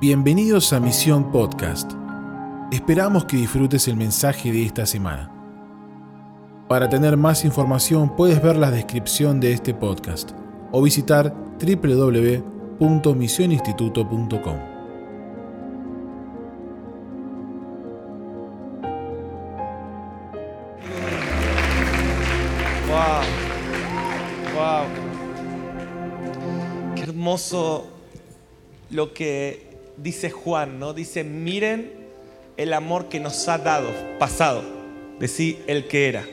Bienvenidos a Misión Podcast. Esperamos que disfrutes el mensaje de esta semana. Para tener más información puedes ver la descripción de este podcast o visitar www.misioninstituto.com. Wow. Qué hermoso lo que dice Juan, ¿no? Dice, miren el amor que nos ha dado, pasado, decir el que era.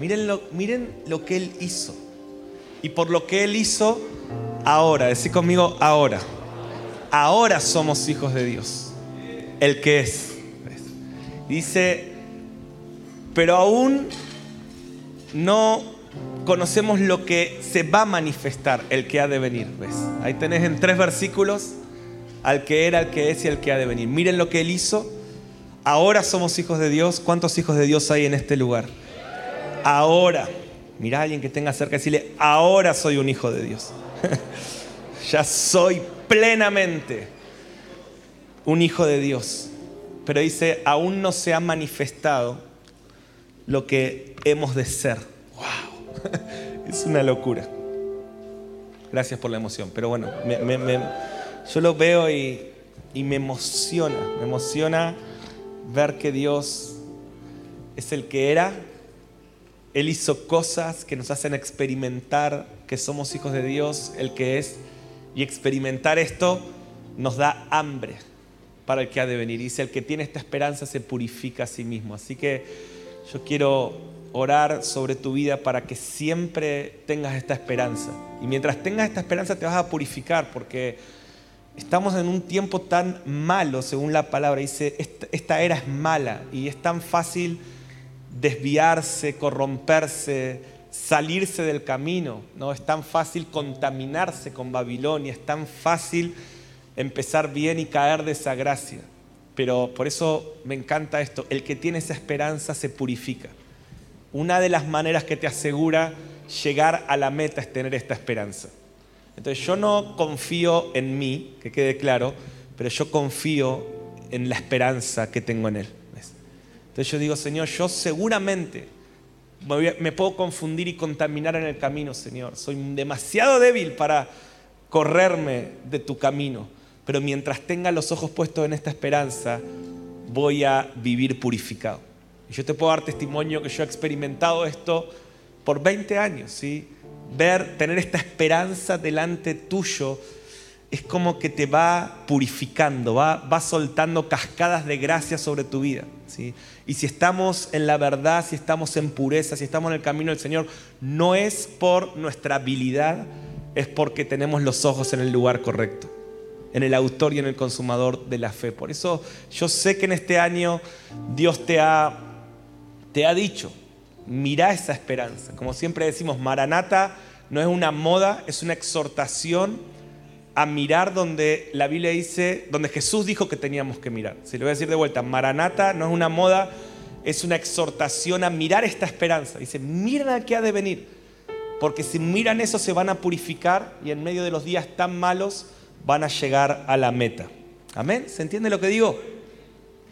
Miren lo, miren lo que Él hizo. Y por lo que Él hizo, ahora, decir conmigo, ahora. Ahora somos hijos de Dios. El que es. Dice, pero aún no conocemos lo que se va a manifestar, el que ha de venir. ¿ves? Ahí tenés en tres versículos al que era, al que es y al que ha de venir. Miren lo que Él hizo. Ahora somos hijos de Dios. ¿Cuántos hijos de Dios hay en este lugar? Ahora. Mira a alguien que tenga cerca y decirle, ahora soy un hijo de Dios. ya soy plenamente un hijo de Dios. Pero dice, aún no se ha manifestado lo que hemos de ser. ¡Wow! es una locura. Gracias por la emoción. Pero bueno, me, me, me, yo lo veo y, y me emociona. Me emociona ver que Dios es el que era. Él hizo cosas que nos hacen experimentar que somos hijos de Dios, el que es. Y experimentar esto nos da hambre para el que ha de venir. Dice, el que tiene esta esperanza se purifica a sí mismo. Así que yo quiero orar sobre tu vida para que siempre tengas esta esperanza. Y mientras tengas esta esperanza te vas a purificar porque estamos en un tiempo tan malo, según la palabra. Dice, esta era es mala y es tan fácil desviarse, corromperse, salirse del camino. ¿no? Es tan fácil contaminarse con Babilonia, es tan fácil empezar bien y caer de esa gracia. Pero por eso me encanta esto, el que tiene esa esperanza se purifica. Una de las maneras que te asegura llegar a la meta es tener esta esperanza. Entonces yo no confío en mí, que quede claro, pero yo confío en la esperanza que tengo en Él. Entonces yo digo, Señor, yo seguramente me puedo confundir y contaminar en el camino, Señor. Soy demasiado débil para correrme de tu camino, pero mientras tenga los ojos puestos en esta esperanza, voy a vivir purificado. Y yo te puedo dar testimonio que yo he experimentado esto por 20 años, ¿sí? Ver, tener esta esperanza delante tuyo es como que te va purificando, va, va soltando cascadas de gracia sobre tu vida. ¿sí? Y si estamos en la verdad, si estamos en pureza, si estamos en el camino del Señor, no es por nuestra habilidad, es porque tenemos los ojos en el lugar correcto, en el autor y en el consumador de la fe. Por eso yo sé que en este año Dios te ha te ha dicho, mira esa esperanza. Como siempre decimos, Maranata no es una moda, es una exhortación a mirar donde la Biblia dice, donde Jesús dijo que teníamos que mirar. Si lo voy a decir de vuelta, Maranata no es una moda, es una exhortación a mirar esta esperanza. Dice, miren a qué ha de venir, porque si miran eso se van a purificar y en medio de los días tan malos van a llegar a la meta. Amén. ¿Se entiende lo que digo?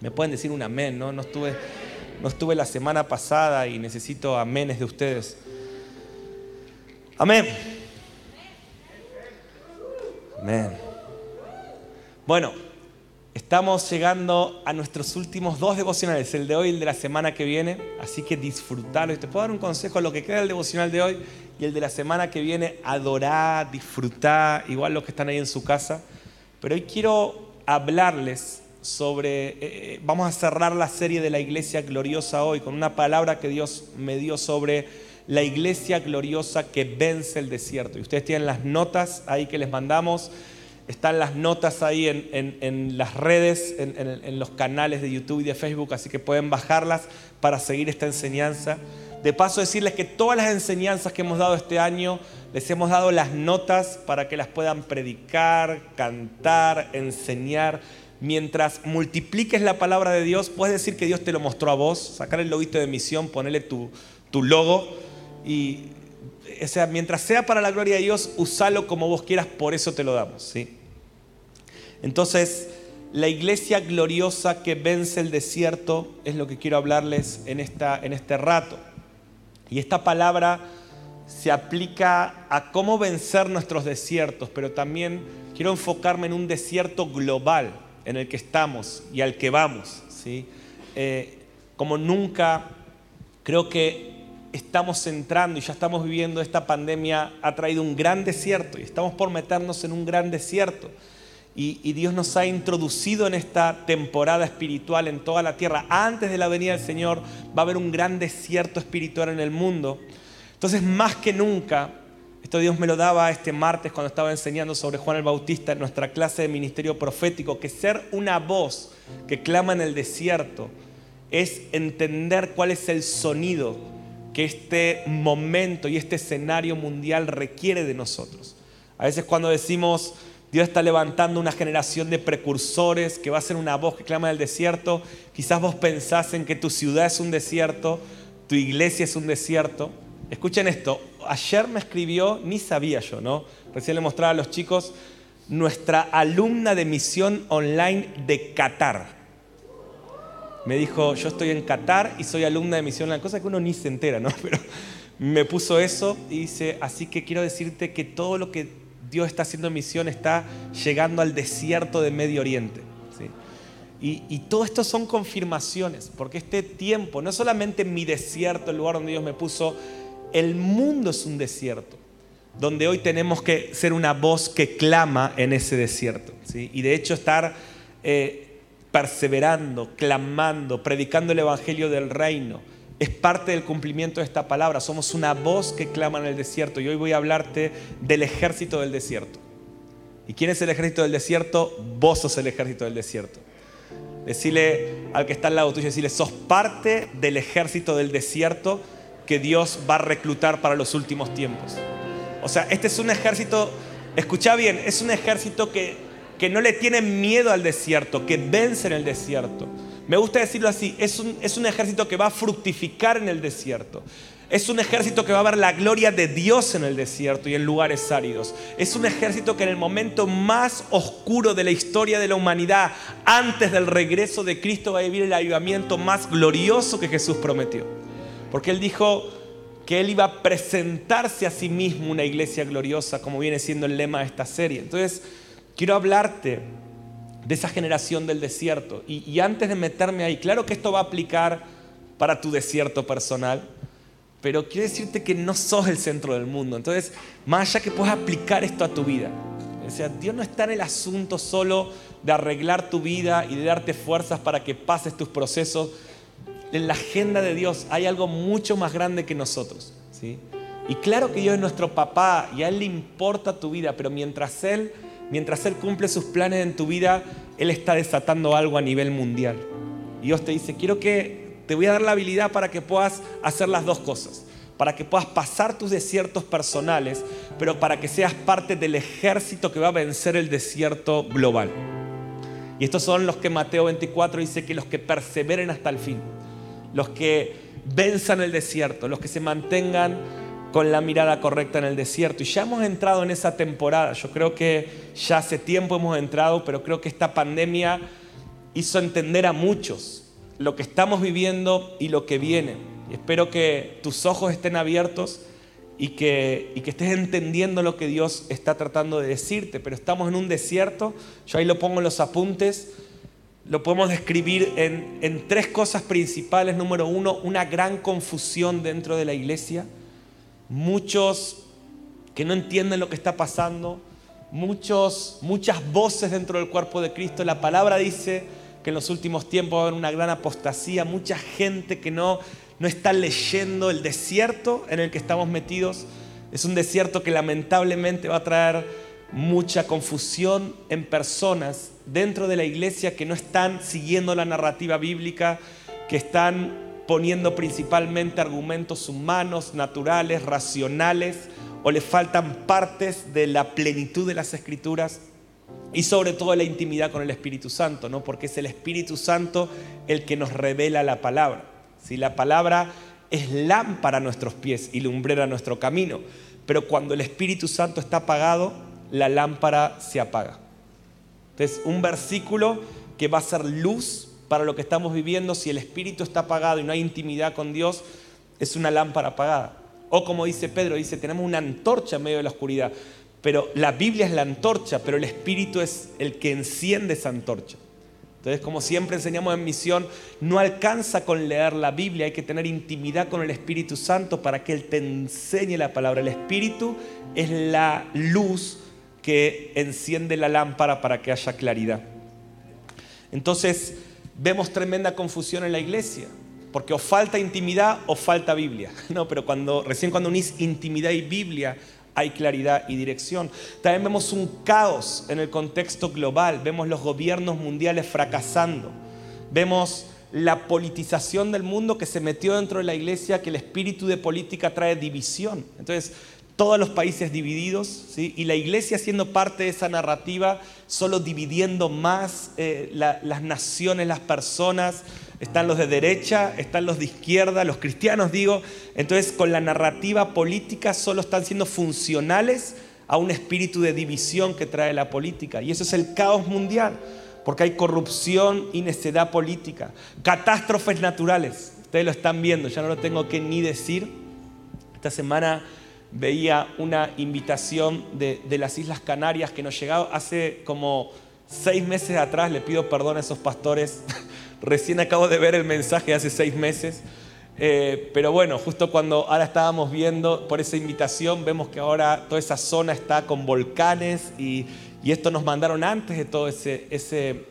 Me pueden decir un amén, ¿no? No estuve no estuve la semana pasada y necesito amenes de ustedes. Amén. Amén. Bueno, estamos llegando a nuestros últimos dos devocionales, el de hoy y el de la semana que viene, así que disfrutarlo. Y te puedo dar un consejo, lo que queda del devocional de hoy y el de la semana que viene, adorar, disfrutar, igual los que están ahí en su casa. Pero hoy quiero hablarles sobre, eh, eh, vamos a cerrar la serie de la iglesia gloriosa hoy con una palabra que Dios me dio sobre la iglesia gloriosa que vence el desierto. Y ustedes tienen las notas ahí que les mandamos, están las notas ahí en, las redes, en, en los canales de YouTube y de Facebook, así que pueden bajarlas para seguir esta enseñanza. De paso decirles que todas las enseñanzas que hemos dado este año, les hemos dado las notas para que las puedan predicar, cantar, enseñar mientras multipliques la palabra de Dios, puedes decir que Dios te lo mostró a vos, sacar el loguito de misión, ponerle tu, tu logo y, sea, mientras sea para la gloria de Dios, usalo como vos quieras, por eso te lo damos, ¿sí? Entonces, la iglesia gloriosa que vence el desierto es lo que quiero hablarles en, esta, en este rato. Y esta palabra se aplica a cómo vencer nuestros desiertos, pero también quiero enfocarme en un desierto global en el que estamos y al que vamos. ¿sí? Eh, como nunca, creo que estamos entrando y ya estamos viviendo esta pandemia, ha traído un gran desierto y estamos por meternos en un gran desierto. Y, Dios nos ha introducido en esta temporada espiritual en toda la tierra. Antes de la venida del Señor va a haber un gran desierto espiritual en el mundo. Entonces, más que nunca, esto Dios me lo daba este martes cuando estaba enseñando sobre Juan el Bautista en nuestra clase de ministerio profético, que ser una voz que clama en el desierto es entender cuál es el sonido que este momento y este escenario mundial requiere de nosotros. A veces cuando decimos Dios está levantando una generación de precursores que va a ser una voz que clama en el desierto, quizás vos pensás en que tu ciudad es un desierto, tu iglesia es un desierto. Escuchen esto, ayer me escribió, ni sabía yo, ¿no? Recién le mostraba a los chicos, nuestra alumna de misión online de Qatar me dijo, yo estoy en Qatar y soy alumna de misión la cosa que uno ni se entera, ¿no? Pero me puso eso y dice, así que quiero decirte que todo lo que Dios está haciendo en misión está llegando al desierto de Medio Oriente. Y, y, todo esto son confirmaciones, porque este tiempo, no solamente mi desierto, el lugar donde Dios me puso, el mundo es un desierto, donde hoy tenemos que ser una voz que clama en ese desierto. Y de hecho estar eh, perseverando, clamando, predicando el Evangelio del Reino. Es parte del cumplimiento de esta palabra. Somos una voz que clama en el desierto. Y hoy voy a hablarte del ejército del desierto. ¿Y quién es el ejército del desierto? Vos sos el ejército del desierto. Decirle al que está al lado tuyo, decirle, sos parte del ejército del desierto que Dios va a reclutar para los últimos tiempos. O sea, este es un ejército, escucha bien, es un ejército que que no le tienen miedo al desierto, que vencen el desierto. Me gusta decirlo así, es un, es un ejército que va a fructificar en el desierto. Es un ejército que va a ver la gloria de Dios en el desierto y en lugares áridos. Es un ejército que en el momento más oscuro de la historia de la humanidad, antes del regreso de Cristo, va a vivir el avivamiento más glorioso que Jesús prometió. Porque Él dijo que Él iba a presentarse a sí mismo una iglesia gloriosa, como viene siendo el lema de esta serie. Entonces, quiero hablarte de esa generación del desierto. Y, antes de meterme ahí, claro que esto va a aplicar para tu desierto personal, pero quiero decirte que no sos el centro del mundo. Entonces, más allá que puedas aplicar esto a tu vida. O sea, Dios no está en el asunto solo de arreglar tu vida y de darte fuerzas para que pases tus procesos. En la agenda de Dios hay algo mucho más grande que nosotros. ¿sí? Y claro que Dios es nuestro papá y a Él le importa tu vida, pero mientras Él mientras Él cumple sus planes en tu vida, Él está desatando algo a nivel mundial. Y Dios te dice, quiero que te voy a dar la habilidad para que puedas hacer las dos cosas, para que puedas pasar tus desiertos personales, pero para que seas parte del ejército que va a vencer el desierto global. Y estos son los que Mateo 24 dice que los que perseveren hasta el fin, los que venzan el desierto, los que se mantengan con la mirada correcta en el desierto. Y ya hemos entrado en esa temporada. Yo creo que ya hace tiempo hemos entrado, pero creo que esta pandemia hizo entender a muchos lo que estamos viviendo y lo que viene. Espero que tus ojos estén abiertos y que, y que estés entendiendo lo que Dios está tratando de decirte. Pero estamos en un desierto, yo ahí lo pongo en los apuntes, lo podemos describir en, tres cosas principales. Número uno, una gran confusión dentro de la iglesia muchos que no entienden lo que está pasando, muchos, muchas voces dentro del cuerpo de Cristo. La palabra dice que en los últimos tiempos va a haber una gran apostasía, mucha gente que no, no está leyendo el desierto en el que estamos metidos. Es un desierto que lamentablemente va a traer mucha confusión en personas dentro de la iglesia que no están siguiendo la narrativa bíblica, que están poniendo principalmente argumentos humanos, naturales, racionales, o le faltan partes de la plenitud de las escrituras y sobre todo la intimidad con el Espíritu Santo, ¿no? Porque es el Espíritu Santo el que nos revela la palabra. Si la palabra es lámpara a nuestros pies y lumbrera a nuestro camino, pero cuando el Espíritu Santo está apagado, la lámpara se apaga. Entonces, un versículo que va a ser luz para lo que estamos viviendo, si el espíritu está apagado y no hay intimidad con Dios, es una lámpara apagada. O como dice Pedro, dice, tenemos una antorcha en medio de la oscuridad. Pero la Biblia es la antorcha, pero el espíritu es el que enciende esa antorcha. Entonces, como siempre enseñamos en misión, no alcanza con leer la Biblia, hay que tener intimidad con el Espíritu Santo para que Él te enseñe la palabra. El Espíritu es la luz que enciende la lámpara para que haya claridad. Entonces, vemos tremenda confusión en la iglesia, porque o falta intimidad o falta Biblia. No, pero cuando recién cuando unís intimidad y Biblia, hay claridad y dirección. También vemos un caos en el contexto global, vemos los gobiernos mundiales fracasando, vemos la politización del mundo que se metió dentro de la iglesia, que el espíritu de política trae división. Entonces, todos los países divididos, ¿sí? y la iglesia siendo parte de esa narrativa, solo dividiendo más eh, las naciones, las personas, están los de derecha, están los de izquierda, los cristianos digo, entonces con la narrativa política solo están siendo funcionales a un espíritu de división que trae la política, y eso es el caos mundial, porque hay corrupción y necedad política, catástrofes naturales, ustedes lo están viendo, ya no lo tengo que ni decir, esta semana veía una invitación de, las Islas Canarias que nos llegaba hace como seis meses atrás. Le pido perdón a esos pastores. Recién acabo de ver el mensaje hace seis meses. Eh, pero bueno, justo cuando ahora estábamos viendo por esa invitación, vemos que ahora toda esa zona está con volcanes y, esto nos mandaron antes de todo ese, ese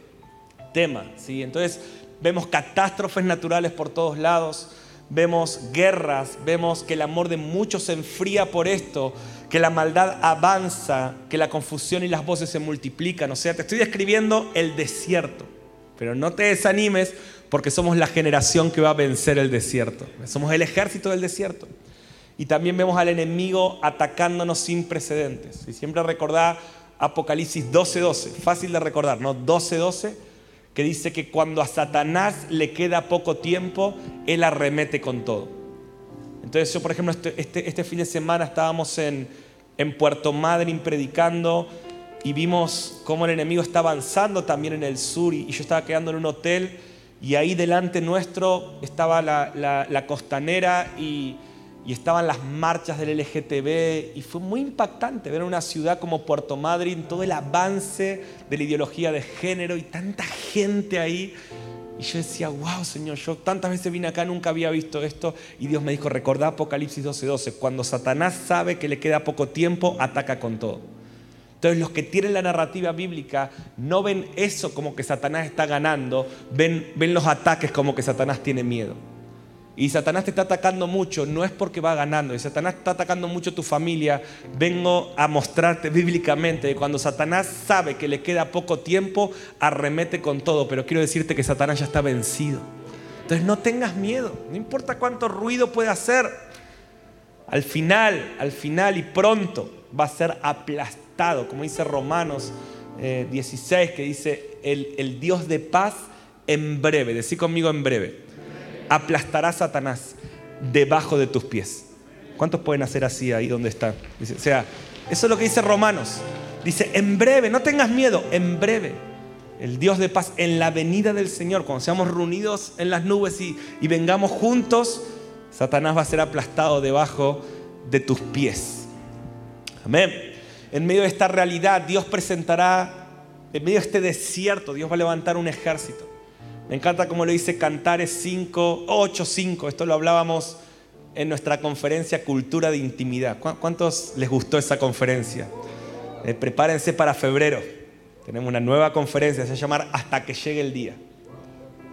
tema. ¿sí? Entonces vemos catástrofes naturales por todos lados vemos guerras, vemos que el amor de muchos se enfría por esto, que la maldad avanza, que la confusión y las voces se multiplican. O sea, te estoy describiendo el desierto, pero no te desanimes porque somos la generación que va a vencer el desierto. Somos el ejército del desierto. Y también vemos al enemigo atacándonos sin precedentes. Y siempre recordá Apocalipsis 12:12, fácil de recordar, ¿no? 12:12 que dice que cuando a Satanás le queda poco tiempo, él arremete con todo. Entonces yo, por ejemplo, este, este, este fin de semana estábamos en, en Puerto Madryn predicando y vimos cómo el enemigo está avanzando también en el sur y, yo estaba quedando en un hotel y ahí delante nuestro estaba la, la, la costanera y y estaban las marchas del LGTB y fue muy impactante ver una ciudad como Puerto Madryn, todo el avance de la ideología de género y tanta gente ahí. Y yo decía, wow, Señor, yo tantas veces vine acá, nunca había visto esto. Y Dios me dijo, recordá Apocalipsis 12:12, cuando Satanás sabe que le queda poco tiempo, ataca con todo. Entonces los que tienen la narrativa bíblica no ven eso como que Satanás está ganando, ven, ven los ataques como que Satanás tiene miedo y Satanás te está atacando mucho, no es porque va ganando, y Satanás está atacando mucho tu familia, vengo a mostrarte bíblicamente que cuando Satanás sabe que le queda poco tiempo, arremete con todo, pero quiero decirte que Satanás ya está vencido. Entonces no tengas miedo, no importa cuánto ruido puede hacer, al final, al final y pronto va a ser aplastado, como dice Romanos 16, eh, que dice, el, el Dios de paz en breve, decí conmigo en breve aplastará a Satanás debajo de tus pies. ¿Cuántos pueden hacer así ahí donde están? o sea, eso es lo que dice Romanos. Dice, en breve, no tengas miedo, en breve. El Dios de paz, en la venida del Señor, cuando seamos reunidos en las nubes y, y vengamos juntos, Satanás va a ser aplastado debajo de tus pies. Amén. En medio de esta realidad, Dios presentará, en medio de este desierto, Dios va a levantar un ejército. Me encanta como lo dice Cantares 5, 8, 5. Esto lo hablábamos en nuestra conferencia Cultura de Intimidad. ¿Cuántos les gustó esa conferencia? Eh, prepárense para febrero. Tenemos una nueva conferencia, se va a llamar Hasta que llegue el día.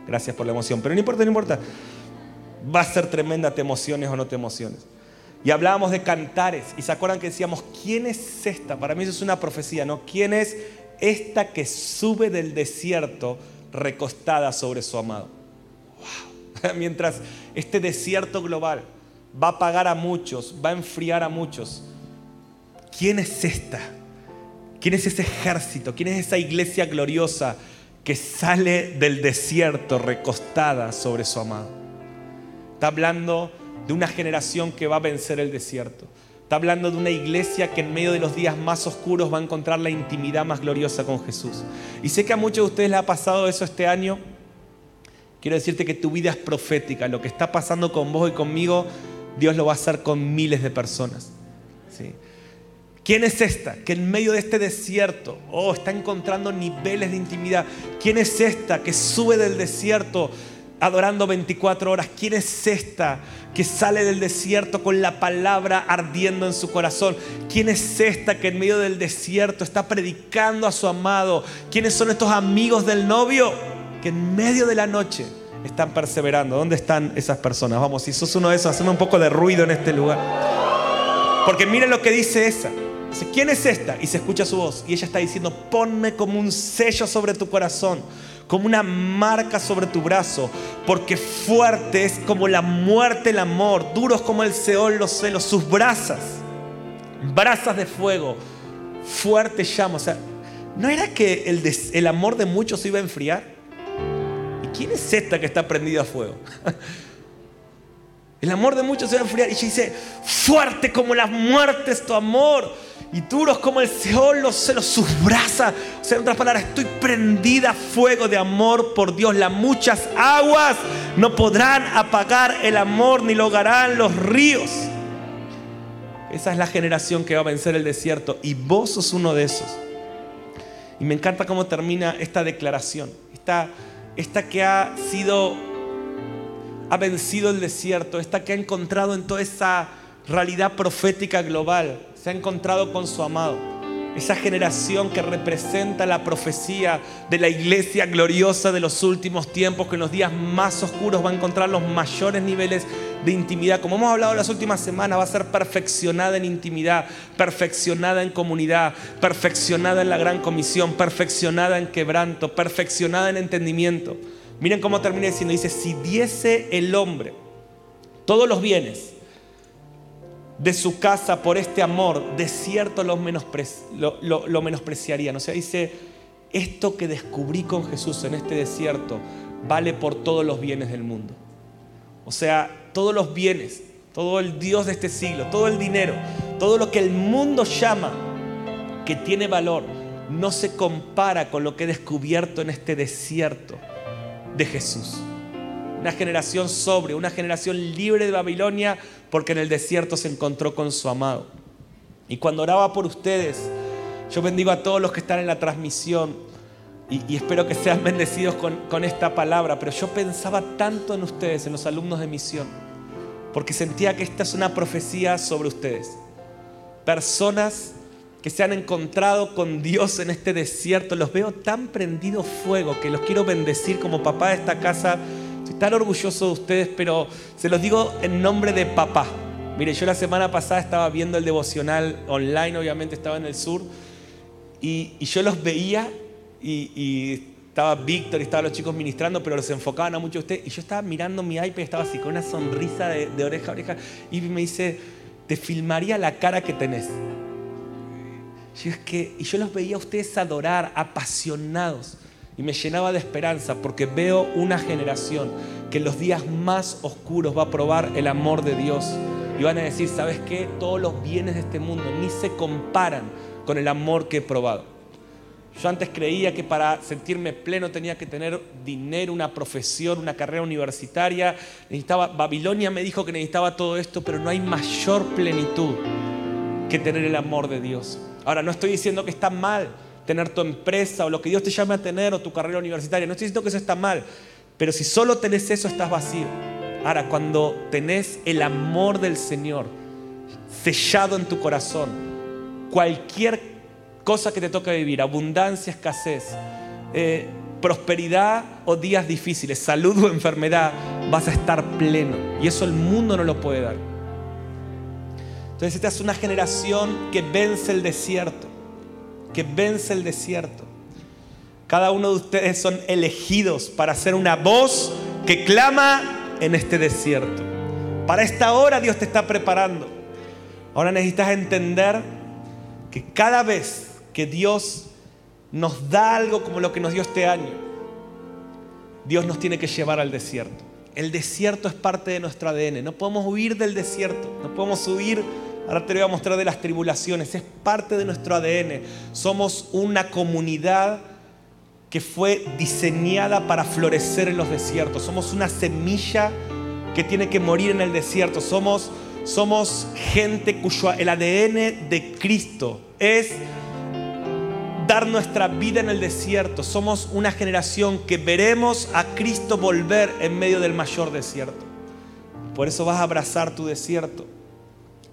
Gracias por la emoción. Pero no importa, no importa. Va a ser tremenda, te emociones o no te emociones. Y hablábamos de cantares. Y se acuerdan que decíamos, ¿quién es esta? Para mí eso es una profecía, ¿no? ¿Quién es esta que sube del desierto recostada sobre su amado. Mientras este desierto global va a apagar a muchos, va a enfriar a muchos. ¿Quién es esta? ¿Quién es ese ejército? ¿Quién es esa iglesia gloriosa que sale del desierto recostada sobre su amado? Está hablando de una generación que va a vencer el desierto. Está hablando de una iglesia que en medio de los días más oscuros va a encontrar la intimidad más gloriosa con Jesús. Y sé que a muchos de ustedes les ha pasado eso este año. Quiero decirte que tu vida es profética. Lo que está pasando con vos y conmigo, Dios lo va a hacer con miles de personas. ¿Sí? ¿Quién es esta que en medio de este desierto, oh, está encontrando niveles de intimidad? ¿Quién es esta que sube del desierto adorando 24 horas? ¿Quién es esta que sale del desierto con la palabra ardiendo en su corazón? ¿Quién es esta que en medio del desierto está predicando a su amado? ¿Quiénes son estos amigos del novio que en medio de la noche están perseverando? ¿Dónde están esas personas? Vamos, si sos uno de esos, haceme un poco de ruido en este lugar. Porque miren lo que dice esa. ¿quién es esta? Y se escucha su voz. Y ella está diciendo, ponme como un sello sobre tu corazón, como una marca sobre tu brazo, porque fuerte es como la muerte el amor, duros como el Seol los celos, sus brasas, brasas de fuego, fuerte llama. O sea, ¿no era que el, el amor de muchos iba a enfriar? ¿Y quién es esta que está prendida a fuego? El amor de muchos se va a enfriar. Y ella dice, fuerte como la muerte es tu amor y duros como el Seol los celos, sus brasas. O sea, en otras palabras, estoy prendida a fuego de amor por Dios. Las muchas aguas no podrán apagar el amor ni lo los ríos. Esa es la generación que va a vencer el desierto y vos sos uno de esos. Y me encanta cómo termina esta declaración. Esta, esta que ha sido, ha vencido el desierto, esta que ha encontrado en toda esa realidad profética global se ha encontrado con su amado. Esa generación que representa la profecía de la iglesia gloriosa de los últimos tiempos, que en los días más oscuros va a encontrar los mayores niveles de intimidad. Como hemos hablado las últimas semanas, va a ser perfeccionada en intimidad, perfeccionada en comunidad, perfeccionada en la gran comisión, perfeccionada en quebranto, perfeccionada en entendimiento. Miren cómo termina diciendo, dice, si diese el hombre todos los bienes, de su casa por este amor, de cierto lo, lo, menospreciarían. O sea, dice, esto que descubrí con Jesús en este desierto vale por todos los bienes del mundo. O sea, todos los bienes, todo el Dios de este siglo, todo el dinero, todo lo que el mundo llama que tiene valor, no se compara con lo que he descubierto en este desierto de Jesús. Una generación sobre, una generación libre de Babilonia, porque en el desierto se encontró con su amado. Y cuando oraba por ustedes, yo bendigo a todos los que están en la transmisión y, espero que sean bendecidos con, con esta palabra, pero yo pensaba tanto en ustedes, en los alumnos de misión, porque sentía que esta es una profecía sobre ustedes. Personas que se han encontrado con Dios en este desierto, los veo tan prendido fuego que los quiero bendecir como papá de esta casa Estoy tan orgulloso de ustedes, pero se los digo en nombre de papá. Mire, yo la semana pasada estaba viendo el devocional online, obviamente estaba en el sur, y, yo los veía y, estaba Víctor y estaban los chicos ministrando, pero los enfocaban a mucho ustedes. Y yo estaba mirando mi iPad y estaba así con una sonrisa de, oreja a oreja. Y me dice, te filmaría la cara que tenés. Es que, y yo los veía a ustedes adorar, apasionados y me llenaba de esperanza porque veo una generación que en los días más oscuros va a probar el amor de Dios y van a decir, ¿sabes qué? Todos los bienes de este mundo ni se comparan con el amor que he probado. Yo antes creía que para sentirme pleno tenía que tener dinero, una profesión, una carrera universitaria. Necesitaba, Babilonia me dijo que necesitaba todo esto, pero no hay mayor plenitud que tener el amor de Dios. Ahora, no estoy diciendo que está mal tener tu empresa o lo que Dios te llame a tener o tu carrera universitaria. No estoy diciendo que eso está mal, pero si solo tenés eso estás vacío. Ahora, cuando tenés el amor del Señor sellado en tu corazón, cualquier cosa que te toque vivir, abundancia, escasez, eh, prosperidad o días difíciles, salud o enfermedad, vas a estar pleno. Y eso el mundo no lo puede dar. Entonces esta es una generación que vence el desierto que vence el desierto. Cada uno de ustedes son elegidos para ser una voz que clama en este desierto. Para esta hora Dios te está preparando. Ahora necesitas entender que cada vez que Dios nos da algo como lo que nos dio este año, Dios nos tiene que llevar al desierto. El desierto es parte de nuestro ADN. No podemos huir del desierto. No podemos huir Ahora te voy a mostrar de las tribulaciones. Es parte de nuestro ADN. Somos una comunidad que fue diseñada para florecer en los desiertos. Somos una semilla que tiene que morir en el desierto. Somos, somos gente cuyo el ADN de Cristo es dar nuestra vida en el desierto. Somos una generación que veremos a Cristo volver en medio del mayor desierto. Por eso vas a abrazar tu desierto.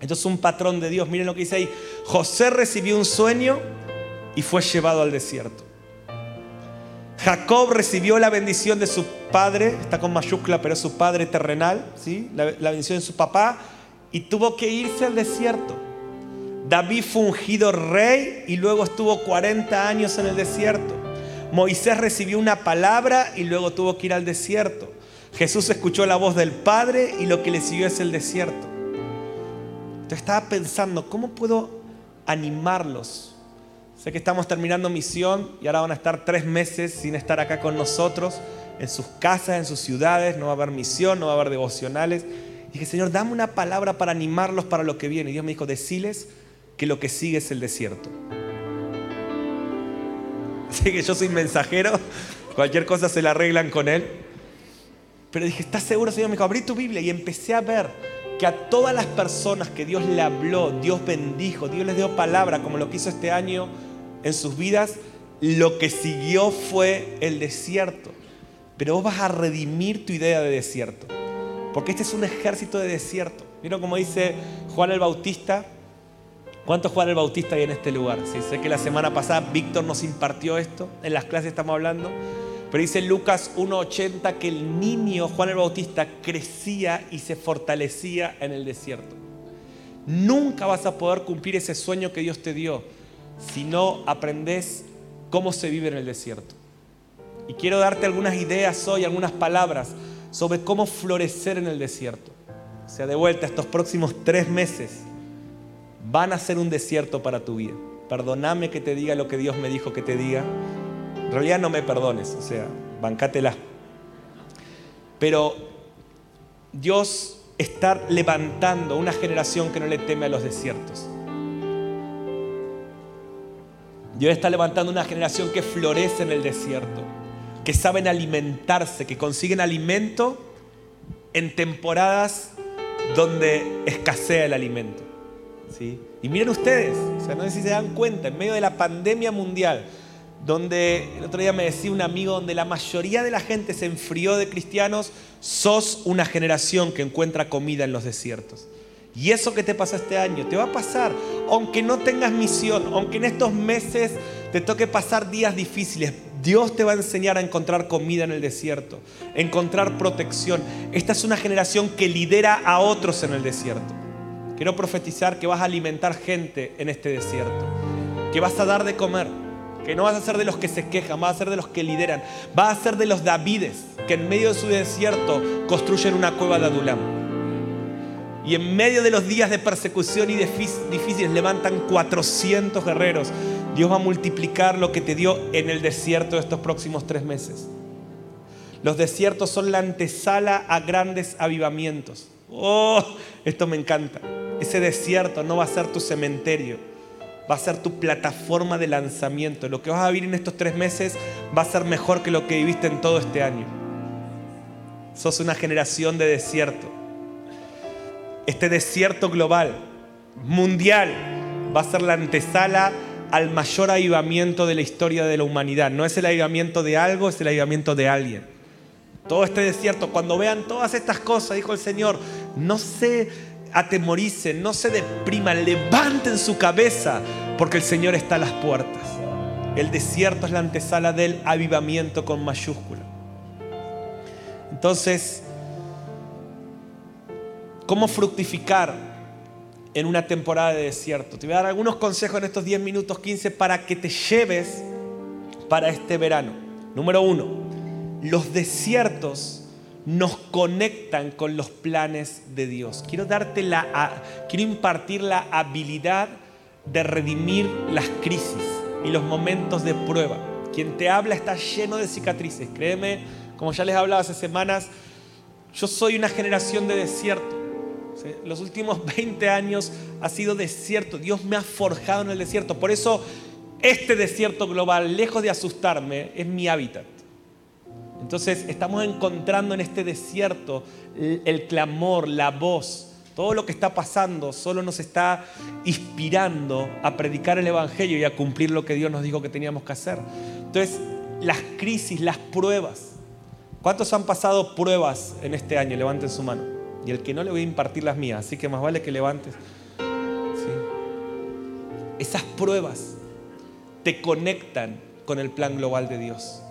Esto es un patrón de Dios. Miren lo que dice ahí. José recibió un sueño y fue llevado al desierto. Jacob recibió la bendición de su padre, está con mayúscula, pero es su padre terrenal, ¿sí? la, la bendición de su papá, y tuvo que irse al desierto. David fue ungido rey y luego estuvo 40 años en el desierto. Moisés recibió una palabra y luego tuvo que ir al desierto. Jesús escuchó la voz del Padre y lo que le siguió es el desierto. Entonces estaba pensando, ¿cómo puedo animarlos? Sé que estamos terminando misión y ahora van a estar tres meses sin estar acá con nosotros, en sus casas, en sus ciudades, no va a haber misión, no va a haber devocionales. Y dije, Señor, dame una palabra para animarlos para lo que viene. Y Dios me dijo, deciles que lo que sigue es el desierto. Así que yo soy mensajero, cualquier cosa se la arreglan con él. Pero dije, ¿estás seguro, Señor? Me dijo, abrí tu Biblia y empecé a ver que a todas las personas que Dios le habló, Dios bendijo, Dios les dio palabra, como lo que hizo este año en sus vidas, lo que siguió fue el desierto. Pero vos vas a redimir tu idea de desierto. Porque este es un ejército de desierto. ¿Vieron como dice Juan el Bautista? ¿Cuántos Juan el Bautista hay en este lugar? Sí, sé que la semana pasada Víctor nos impartió esto, en las clases estamos hablando, pero dice Lucas 1.80 que el niño Juan el Bautista crecía y se fortalecía en el desierto. Nunca vas a poder cumplir ese sueño que Dios te dio si no aprendes cómo se vive en el desierto. Y quiero darte algunas ideas hoy, algunas palabras sobre cómo florecer en el desierto. O sea, de vuelta, estos próximos tres meses van a ser un desierto para tu vida. Perdóname que te diga lo que Dios me dijo que te diga. En realidad no me perdones, o sea, bancátela. Pero Dios está levantando una generación que no le teme a los desiertos. Dios está levantando una generación que florece en el desierto, que saben alimentarse, que consiguen alimento en temporadas donde escasea el alimento. ¿sí? Y miren ustedes, o sea, no sé si se dan cuenta, en medio de la pandemia mundial, donde el otro día me decía un amigo, donde la mayoría de la gente se enfrió de cristianos, sos una generación que encuentra comida en los desiertos. Y eso que te pasó este año, te va a pasar, aunque no tengas misión, aunque en estos meses te toque pasar días difíciles, Dios te va a enseñar a encontrar comida en el desierto, encontrar protección. Esta es una generación que lidera a otros en el desierto. Quiero profetizar que vas a alimentar gente en este desierto, que vas a dar de comer, que no vas a ser de los que se quejan, vas a ser de los que lideran, vas a ser de los Davides que en medio de su desierto construyen una cueva de Adulam. Y en medio de los días de persecución y difíciles levantan 400 guerreros. Dios va a multiplicar lo que te dio en el desierto de estos próximos tres meses. Los desiertos son la antesala a grandes avivamientos. Oh, esto me encanta. Ese desierto no va a ser tu cementerio, va a ser tu plataforma de lanzamiento. Lo que vas a vivir en estos tres meses va a ser mejor que lo que viviste en todo este año. Sos una generación de desierto este desierto global, mundial, va a ser la antesala al mayor avivamiento de la historia de la humanidad. No es el avivamiento de algo, es el avivamiento de alguien. Todo este desierto, cuando vean todas estas cosas, dijo el Señor, no se atemoricen, no se depriman, levanten su cabeza, porque el Señor está a las puertas. El desierto es la antesala del avivamiento con mayúscula. Entonces, cómo fructificar en una temporada de desierto. Te voy a dar algunos consejos en estos 10 minutos, 15, para que te lleves para este verano. Número uno, los desiertos nos conectan con los planes de Dios. Quiero darte la, quiero impartir la habilidad de redimir las crisis y los momentos de prueba. Quien te habla está lleno de cicatrices. Créeme, como ya les hablaba hace semanas, yo soy una generación de desierto. Los últimos 20 años ha sido desierto. Dios me ha forjado en el desierto. Por eso este desierto global, lejos de asustarme, es mi hábitat. Entonces estamos encontrando en este desierto el clamor, la voz, todo lo que está pasando solo nos está inspirando a predicar el Evangelio y a cumplir lo que Dios nos dijo que teníamos que hacer. Entonces, las crisis, las pruebas. ¿Cuántos han pasado pruebas en este año? Levanten su mano. Y el que no le voy a impartir las mías, así que más vale que levantes. Esas pruebas te conectan con el plan global de Dios.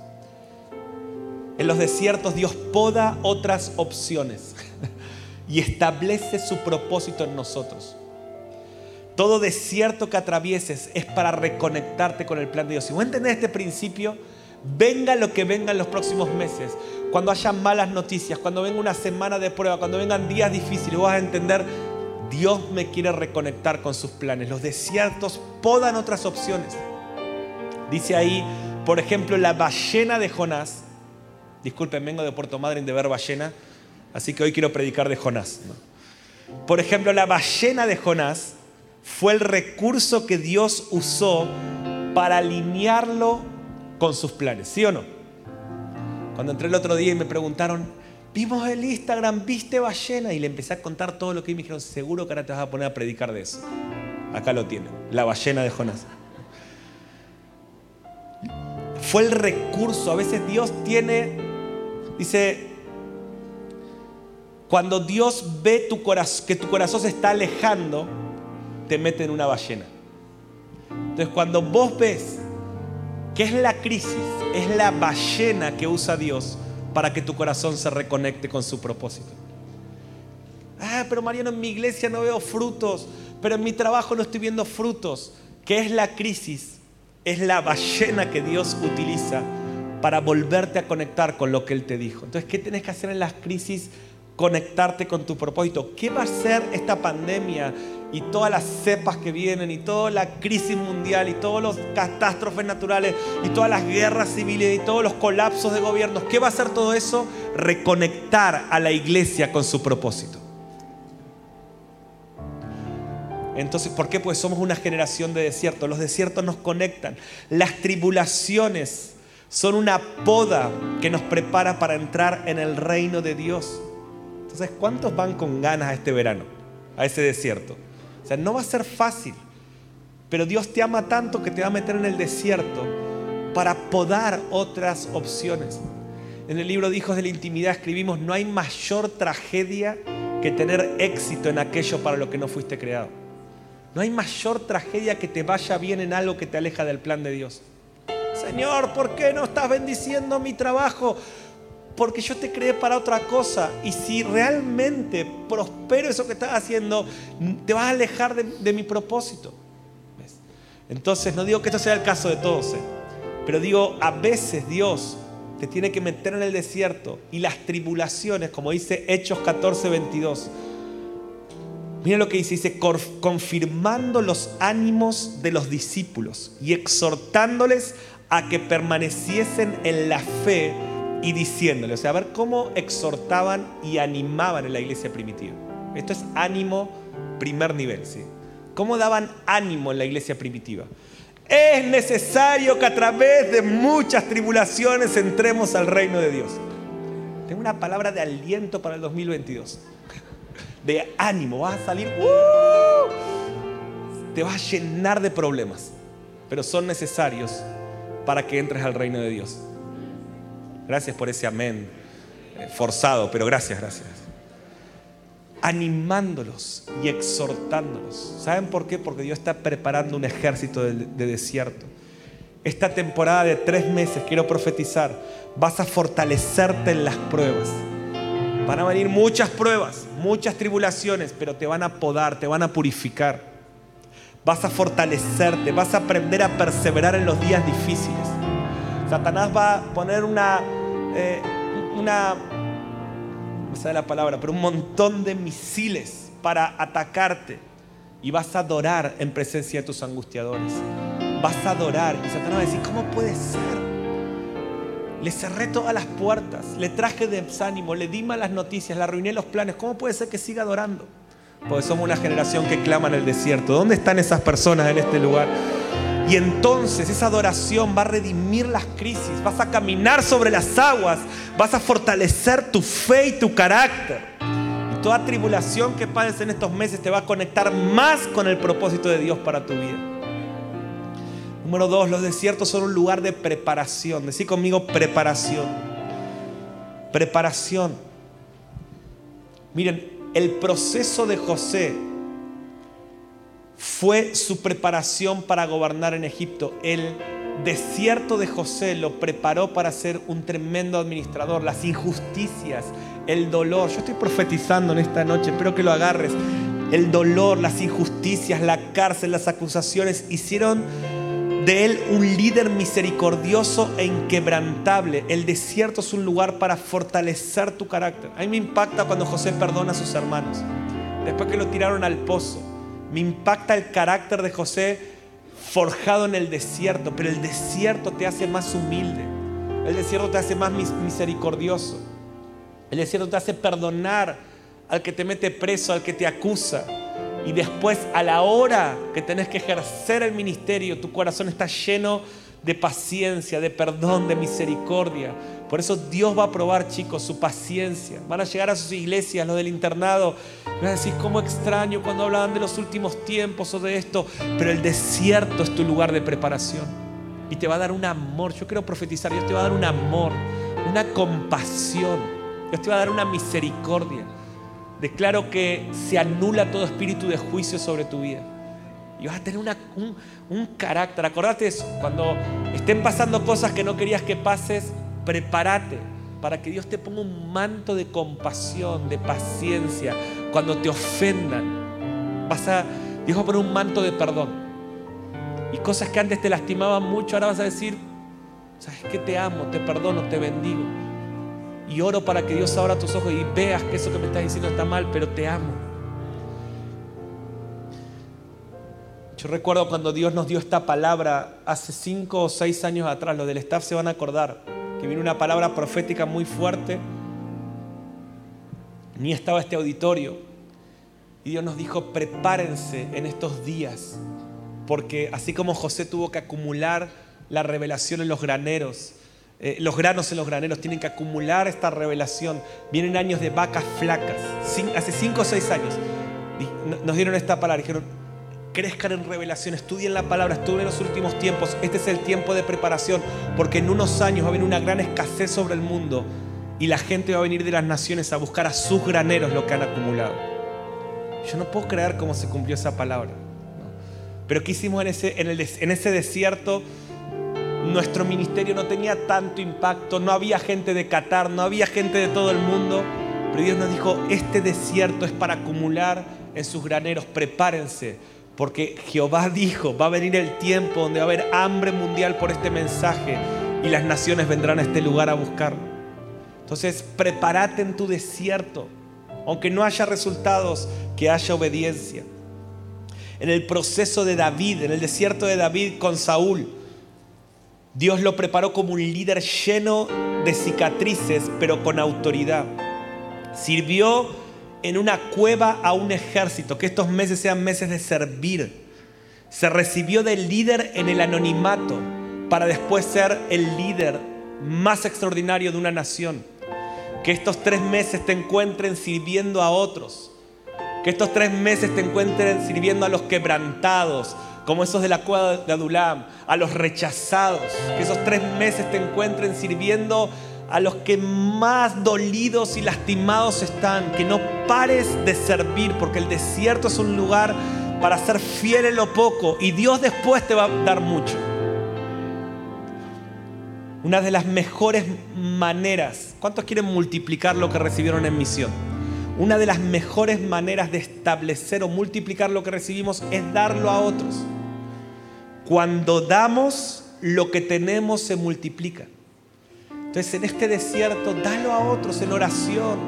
En los desiertos Dios poda otras opciones y establece su propósito en nosotros. Todo desierto que atravieses es para reconectarte con el plan de Dios. Si vos entendés este principio, venga lo que venga en los próximos meses, cuando haya malas noticias, cuando venga una semana de prueba, cuando vengan días difíciles, vas a entender, Dios me quiere reconectar con sus planes. Los desiertos podan otras opciones. Dice ahí, por ejemplo, la ballena de Jonás. Disculpen, vengo de Puerto Madryn de ver ballena, así que hoy quiero predicar de Jonás. Por ejemplo, la ballena de Jonás fue el recurso que Dios usó para alinearlo con sus planes, ¿sí o no? Cuando entré el otro día y me preguntaron, vimos el Instagram, viste ballena, y le empecé a contar todo lo que me dijeron, seguro que ahora te vas a poner a predicar de eso. Acá lo tienen, la ballena de Jonás. Fue el recurso, a veces Dios tiene, dice, cuando Dios ve tu corazón, que tu corazón se está alejando, te mete en una ballena. Entonces cuando vos ves que es la crisis, es la ballena que usa Dios para que tu corazón se reconecte con su propósito. Ah, pero Mariano, en mi iglesia no veo frutos, pero en mi trabajo no estoy viendo frutos. ¿Qué es la crisis? Es la ballena que Dios utiliza para volverte a conectar con lo que Él te dijo. Entonces, ¿qué tienes que hacer en las crisis? Conectarte con tu propósito. ¿Qué va a ser esta pandemia? y todas las cepas que vienen y toda la crisis mundial y todas las catástrofes naturales y todas las guerras civiles y todos los colapsos de gobiernos. ¿Qué va a hacer todo eso? Reconectar a la iglesia con su propósito. Entonces, ¿por qué? Pues somos una generación de desiertos. Los desiertos nos conectan. Las tribulaciones son una poda que nos prepara para entrar en el reino de Dios. Entonces, ¿cuántos van con ganas a este verano? A ese desierto. O sea, no va a ser fácil. Pero Dios te ama tanto que te va a meter en el desierto para podar otras opciones. En el libro de Hijos de la Intimidad escribimos, no hay mayor tragedia que tener éxito en aquello para lo que no fuiste creado. No hay mayor tragedia que te vaya bien en algo que te aleja del plan de Dios. Señor, ¿por qué no estás bendiciendo mi trabajo? porque yo te creé para otra cosa. Y si realmente prospero eso que estás haciendo, te vas a alejar de, mi propósito. Entonces, no digo que esto sea el caso de todos, ¿eh? pero digo, a veces Dios te tiene que meter en el desierto y las tribulaciones, como dice Hechos 14, 22. Mira lo que dice, dice, confirmando los ánimos de los discípulos y exhortándoles a que permaneciesen en la fe y diciéndole, o sea, a ver cómo exhortaban y animaban en la iglesia primitiva. Esto es ánimo primer nivel, ¿sí? ¿Cómo daban ánimo en la iglesia primitiva? Es necesario que a través de muchas tribulaciones entremos al reino de Dios. Tengo una palabra de aliento para el 2022. De ánimo, vas a salir, ¡uh! te vas a llenar de problemas, pero son necesarios para que entres al reino de Dios. Gracias por ese amén eh, forzado, pero gracias, gracias. Animándolos y exhortándolos. ¿Saben por qué? Porque Dios está preparando un ejército de, de desierto. Esta temporada de tres meses, quiero profetizar, vas a fortalecerte en las pruebas. Van a venir muchas pruebas, muchas tribulaciones, pero te van a podar, te van a purificar. Vas a fortalecerte, vas a aprender a perseverar en los días difíciles. Satanás va a poner una eh, una, no sé la palabra, pero un montón de misiles para atacarte. Y vas a adorar en presencia de tus angustiadores. Vas a adorar. Y Satanás va a decir, ¿cómo puede ser? Le cerré todas las puertas, le traje desánimo, le di malas noticias, le arruiné los planes. ¿Cómo puede ser que siga adorando? Porque somos una generación que clama en el desierto. ¿Dónde están esas personas en este lugar? Y entonces esa adoración va a redimir las crisis, vas a caminar sobre las aguas, vas a fortalecer tu fe y tu carácter. Y toda tribulación que pases en estos meses te va a conectar más con el propósito de Dios para tu vida. Número dos, los desiertos son un lugar de preparación. Decí conmigo preparación. Preparación. Miren, el proceso de José fue su preparación para gobernar en Egipto. El desierto de José lo preparó para ser un tremendo administrador. Las injusticias, el dolor. Yo estoy profetizando en esta noche, espero que lo agarres. El dolor, las injusticias, la cárcel, las acusaciones hicieron de él un líder misericordioso e inquebrantable. El desierto es un lugar para fortalecer tu carácter. A mí me impacta cuando José perdona a sus hermanos. Después que lo tiraron al pozo me impacta el carácter de José forjado en el desierto, pero el desierto te hace más humilde. El desierto te hace más misericordioso. El desierto te hace perdonar al que te mete preso, al que te acusa. Y después, a la hora que tenés que ejercer el ministerio, tu corazón está lleno de paciencia, de perdón, de misericordia. Por eso Dios va a probar, chicos, su paciencia. Van a llegar a sus iglesias, los del internado. Van a decir, cómo extraño cuando hablaban de los últimos tiempos o de esto. Pero el desierto es tu lugar de preparación. Y te va a dar un amor. Yo quiero profetizar. Dios te va a dar un amor, una compasión. Dios te va a dar una misericordia. Declaro que se anula todo espíritu de juicio sobre tu vida. Y vas a tener un, un carácter. Acordate eso. Cuando estén pasando cosas que no querías que pases, prepárate para que Dios te ponga un manto de compasión, de paciencia. Cuando te ofendan, vas a, Dios poner un manto de perdón. Y cosas que antes te lastimaban mucho, ahora vas a decir, ¿sabes que Te amo, te perdono, te bendigo. Y oro para que Dios abra tus ojos y veas que eso que me estás diciendo está mal, pero te amo. Yo recuerdo cuando Dios nos dio esta palabra hace cinco o seis años atrás, los del staff se van a acordar que vino una palabra profética muy fuerte. Ni estaba este auditorio. Y Dios nos dijo, prepárense en estos días, porque así como José tuvo que acumular la revelación en los graneros, eh, los granos en los graneros tienen que acumular esta revelación. Vienen años de vacas flacas. hace cinco o seis años nos dieron esta palabra. Dijeron, crezcan en revelación, estudien la palabra, estudien los últimos tiempos. Este es el tiempo de preparación, porque en unos años va a venir una gran escasez sobre el mundo y la gente va a venir de las naciones a buscar a sus graneros lo que han acumulado. Yo no puedo creer cómo se cumplió esa palabra. Pero ¿qué hicimos en ese desierto? Nuestro ministerio no tenía tanto impacto, no había gente de Qatar, no había gente de todo el mundo. Pero Dios nos dijo, este desierto es para acumular en sus graneros, prepárense porque Jehová dijo, va a venir el tiempo donde va a haber hambre mundial por este mensaje y las naciones vendrán a este lugar a buscarlo. Entonces, prepárate en tu desierto, aunque no haya resultados, que haya obediencia. En el proceso de David, en el desierto de David con Saúl, Dios lo preparó como un líder lleno de cicatrices, pero con autoridad. Sirvió en una cueva a un ejército, que estos meses sean meses de servir. Se recibió del líder en el anonimato para después ser el líder más extraordinario de una nación. Que estos tres meses te encuentren sirviendo a otros. Que estos tres meses te encuentren sirviendo a los quebrantados, como esos de la cueva de Adulam, a los rechazados. Que esos tres meses te encuentren sirviendo a los que más dolidos y lastimados están, que no pares de servir, porque el desierto es un lugar para ser fiel en lo poco y Dios después te va a dar mucho. Una de las mejores maneras, ¿cuántos quieren multiplicar lo que recibieron en misión? Una de las mejores maneras de establecer o multiplicar lo que recibimos es darlo a otros. Cuando damos, lo que tenemos se multiplica. Entonces en este desierto, dalo a otros en oración.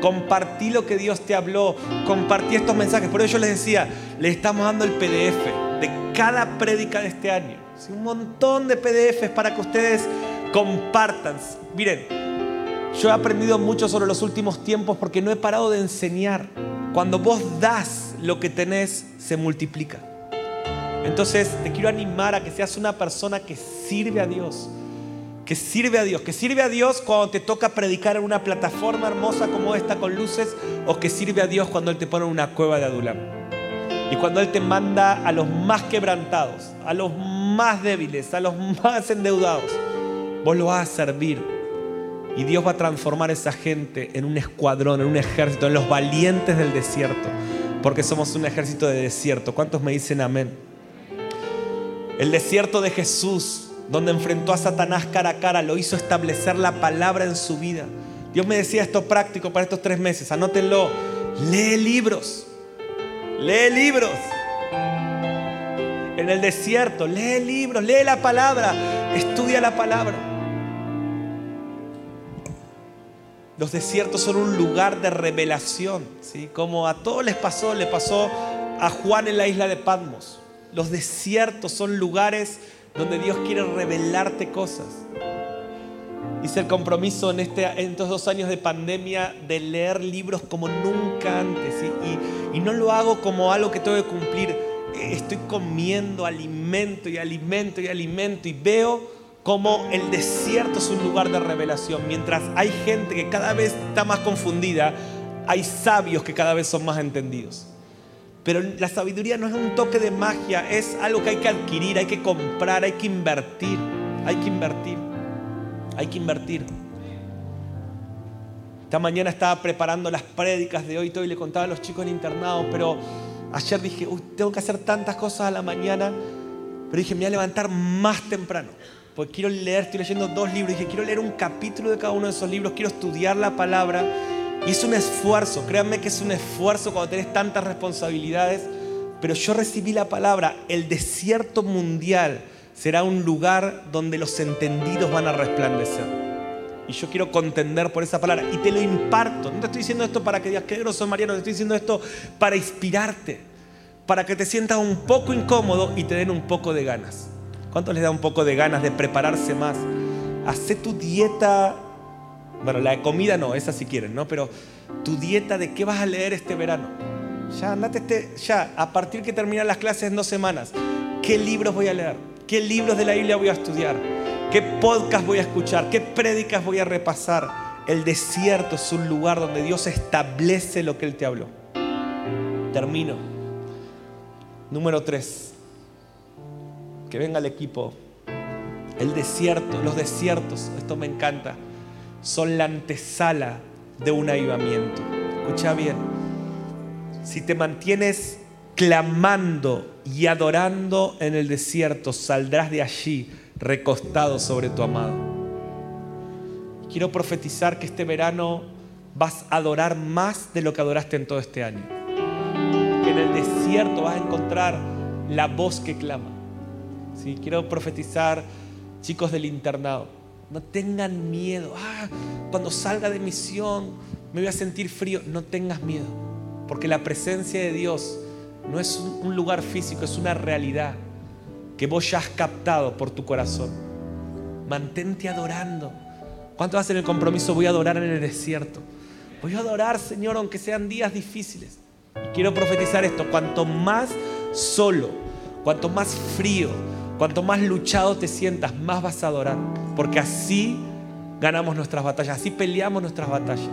Compartí lo que Dios te habló. Compartí estos mensajes. Por eso yo les decía, les estamos dando el PDF de cada prédica de este año. Un montón de PDFs para que ustedes compartan. Miren, yo he aprendido mucho sobre los últimos tiempos porque no he parado de enseñar. Cuando vos das lo que tenés, se multiplica. Entonces te quiero animar a que seas una persona que sirve a Dios. Que sirve a Dios. Que sirve a Dios cuando te toca predicar en una plataforma hermosa como esta con luces. O que sirve a Dios cuando Él te pone en una cueva de Adulam. Y cuando Él te manda a los más quebrantados, a los más débiles, a los más endeudados, vos lo vas a servir. Y Dios va a transformar a esa gente en un escuadrón, en un ejército, en los valientes del desierto. Porque somos un ejército de desierto. ¿Cuántos me dicen amén? El desierto de Jesús, donde enfrentó a Satanás cara a cara, lo hizo establecer la palabra en su vida. Dios me decía esto práctico para estos tres meses. Anótenlo. Lee libros. Lee libros. En el desierto, lee libros, lee la palabra, estudia la palabra. Los desiertos son un lugar de revelación, ¿sí? Como a todos les pasó, le pasó a Juan en la isla de Patmos. Los desiertos son lugares donde Dios quiere revelarte cosas. Hice el compromiso en, este, estos dos años de pandemia de leer libros como nunca antes. Y, y no lo hago como algo que tengo que cumplir. Estoy comiendo alimento y alimento y alimento y veo como el desierto es un lugar de revelación. Mientras hay gente que cada vez está más confundida, hay sabios que cada vez son más entendidos. Pero la sabiduría no es un toque de magia, es algo que hay que adquirir, hay que comprar, hay que invertir, hay que invertir, hay que invertir. Esta mañana estaba preparando las prédicas de hoy, todo y le contaba a los chicos en internado, pero ayer dije, Uy, tengo que hacer tantas cosas a la mañana, pero dije, me voy a levantar más temprano, porque quiero leer, estoy leyendo dos libros, dije, quiero leer un capítulo de cada uno de esos libros, quiero estudiar la palabra y es un esfuerzo, créanme que es un esfuerzo cuando tenés tantas responsabilidades, pero yo recibí la palabra, el desierto mundial será un lugar donde los entendidos van a resplandecer. Y yo quiero contender por esa palabra y te lo imparto. No te estoy diciendo esto para que digas que grosso Mariano, te estoy diciendo esto para inspirarte, para que te sientas un poco incómodo y te den un poco de ganas. ¿Cuánto les da un poco de ganas de prepararse más? Hacé tu dieta bueno, la comida no, esa si quieren, ¿no? Pero tu dieta de qué vas a leer este verano. Ya, andate este, ya, a partir que terminan las clases en dos semanas, ¿qué libros voy a leer? ¿Qué libros de la Biblia voy a estudiar? ¿Qué podcast voy a escuchar? ¿Qué prédicas voy a repasar? El desierto es un lugar donde Dios establece lo que Él te habló. Termino. Número tres. Que venga el equipo. El desierto, los desiertos, esto me encanta son la antesala de un avivamiento. Escucha bien, si te mantienes clamando y adorando en el desierto, saldrás de allí recostado sobre tu amado. Quiero profetizar que este verano vas a adorar más de lo que adoraste en todo este año. Que en el desierto vas a encontrar la voz que clama. ¿Sí? Quiero profetizar, chicos del internado, no tengan miedo. Ah, cuando salga de misión me voy a sentir frío. No tengas miedo. Porque la presencia de Dios no es un lugar físico, es una realidad que vos ya has captado por tu corazón. Mantente adorando. ¿Cuánto hacen el compromiso? Voy a adorar en el desierto. Voy a adorar, Señor, aunque sean días difíciles. quiero profetizar esto. Cuanto más solo, cuanto más frío, Cuanto más luchado te sientas, más vas a adorar. Porque así ganamos nuestras batallas, así peleamos nuestras batallas.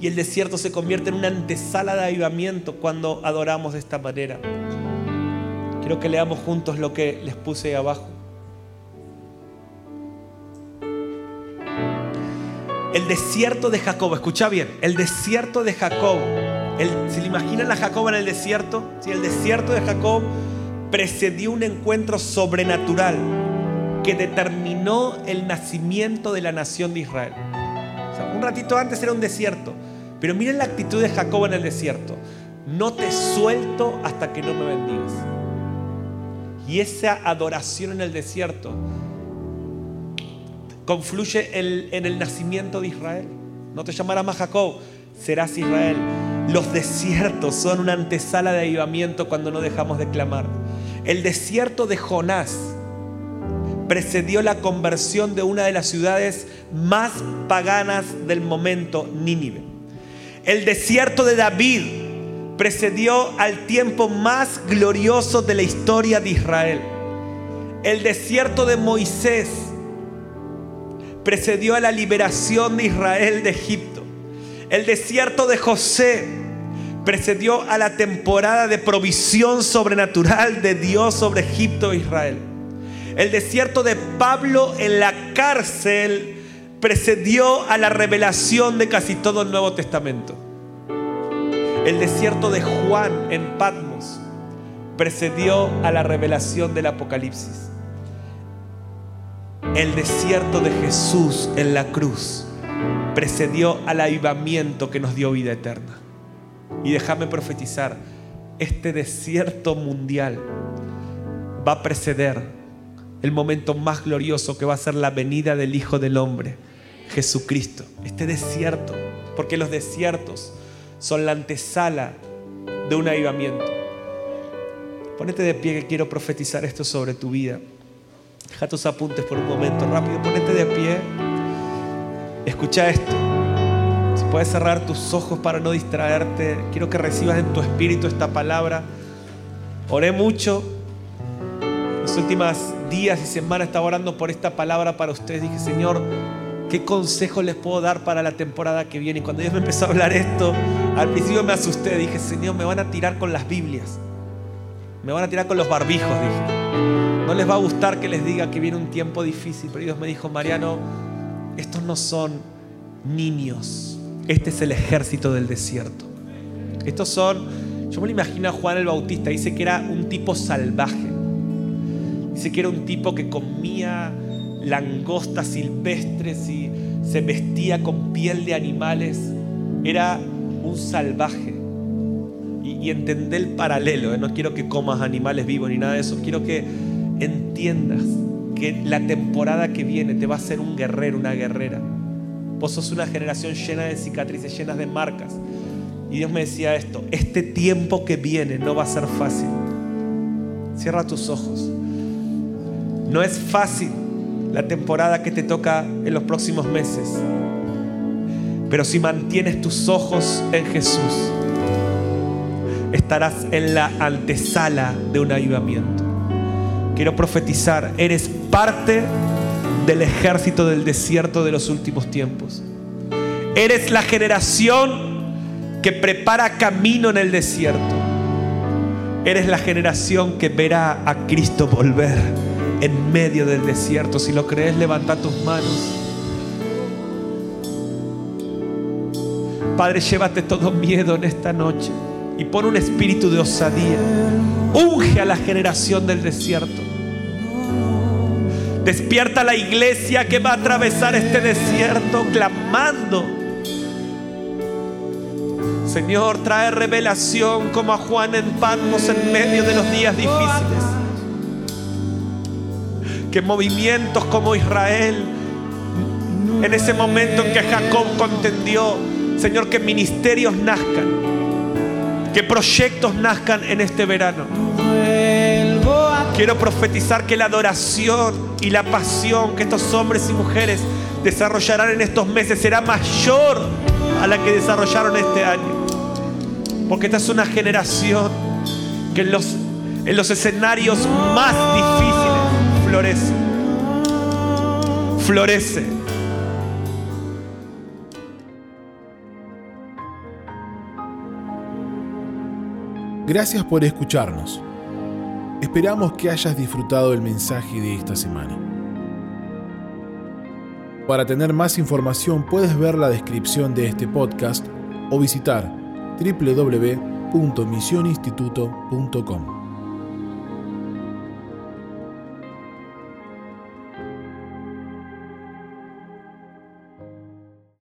Y el desierto se convierte en una antesala de avivamiento cuando adoramos de esta manera. Quiero que leamos juntos lo que les puse ahí abajo. El desierto de Jacob, escucha bien, el desierto de Jacob. El, ¿Se le imaginan a Jacob en el desierto? Sí, el desierto de Jacob precedió un encuentro sobrenatural que determinó el nacimiento de la nación de Israel. un ratito antes era un desierto, pero miren la actitud de Jacob en el desierto. No te suelto hasta que no me bendigas. Y esa adoración en el desierto confluye en el nacimiento de Israel. No te llamarás más Jacob, serás Israel. Los desiertos son una antesala de avivamiento cuando no dejamos de clamar. El desierto de Jonás precedió la conversión de una de las ciudades más paganas del momento, Nínive. El desierto de David precedió al tiempo más glorioso de la historia de Israel. El desierto de Moisés precedió a la liberación de Israel de Egipto. El desierto de José precedió a la temporada de provisión sobrenatural de Dios sobre Egipto e Israel. El desierto de Pablo en la cárcel precedió a la revelación de casi todo el Nuevo Testamento. El desierto de Juan en Patmos precedió a la revelación del Apocalipsis. El desierto de Jesús en la cruz precedió al avivamiento que nos dio vida eterna. Y déjame profetizar, este desierto mundial va a preceder el momento más glorioso que va a ser la venida del Hijo del Hombre, Jesucristo. Este desierto, porque los desiertos son la antesala de un avivamiento. Ponete de pie que quiero profetizar esto sobre tu vida. Deja tus apuntes por un momento, rápido, ponete de pie. Escucha esto. Puedes cerrar tus ojos para no distraerte, quiero que recibas en tu espíritu esta palabra. Oré mucho. Los últimos días y semanas estaba orando por esta palabra para ustedes. Dije, Señor, ¿qué consejo les puedo dar para la temporada que viene? Y cuando Dios me empezó a hablar esto, al principio me asusté. Dije, Señor, me van a tirar con las Biblias. Me van a tirar con los barbijos, dije. No les va a gustar que les diga que viene un tiempo difícil. Pero Dios me dijo, Mariano, estos no son niños. Este es el ejército del desierto. Estos son, yo me lo imagino a Juan el Bautista, dice que era un tipo salvaje. Dice que era un tipo que comía langostas silvestres y se vestía con piel de animales. Era un salvaje. Y, y entendé el paralelo. ¿eh? No quiero que comas animales vivos ni nada de eso. Quiero que entiendas que la temporada que viene te va a ser un guerrero, una guerrera. Vos sos una generación llena de cicatrices, llenas de marcas. Y Dios me decía esto, este tiempo que viene no va a ser fácil. Cierra tus ojos. No es fácil la temporada que te toca en los próximos meses. Pero si mantienes tus ojos en Jesús, estarás en la antesala de un avivamiento. Quiero profetizar, eres parte del ejército del desierto de los últimos tiempos. Eres la generación que prepara camino en el desierto. Eres la generación que verá a Cristo volver en medio del desierto. Si lo crees, levanta tus manos. Padre, llévate todo miedo en esta noche y pon un espíritu de osadía. Unge a la generación del desierto. Despierta la iglesia que va a atravesar este desierto clamando. Señor, trae revelación como a Juan en Patmos en medio de los días difíciles. Que movimientos como Israel, en ese momento en que Jacob contendió, Señor, que ministerios nazcan, que proyectos nazcan en este verano. Quiero profetizar que la adoración y la pasión que estos hombres y mujeres desarrollarán en estos meses será mayor a la que desarrollaron este año. Porque esta es una generación que en los, en los escenarios más difíciles florece. Florece. Gracias por escucharnos. Esperamos que hayas disfrutado el mensaje de esta semana. Para tener más información puedes ver la descripción de este podcast o visitar www.misioninstituto.com.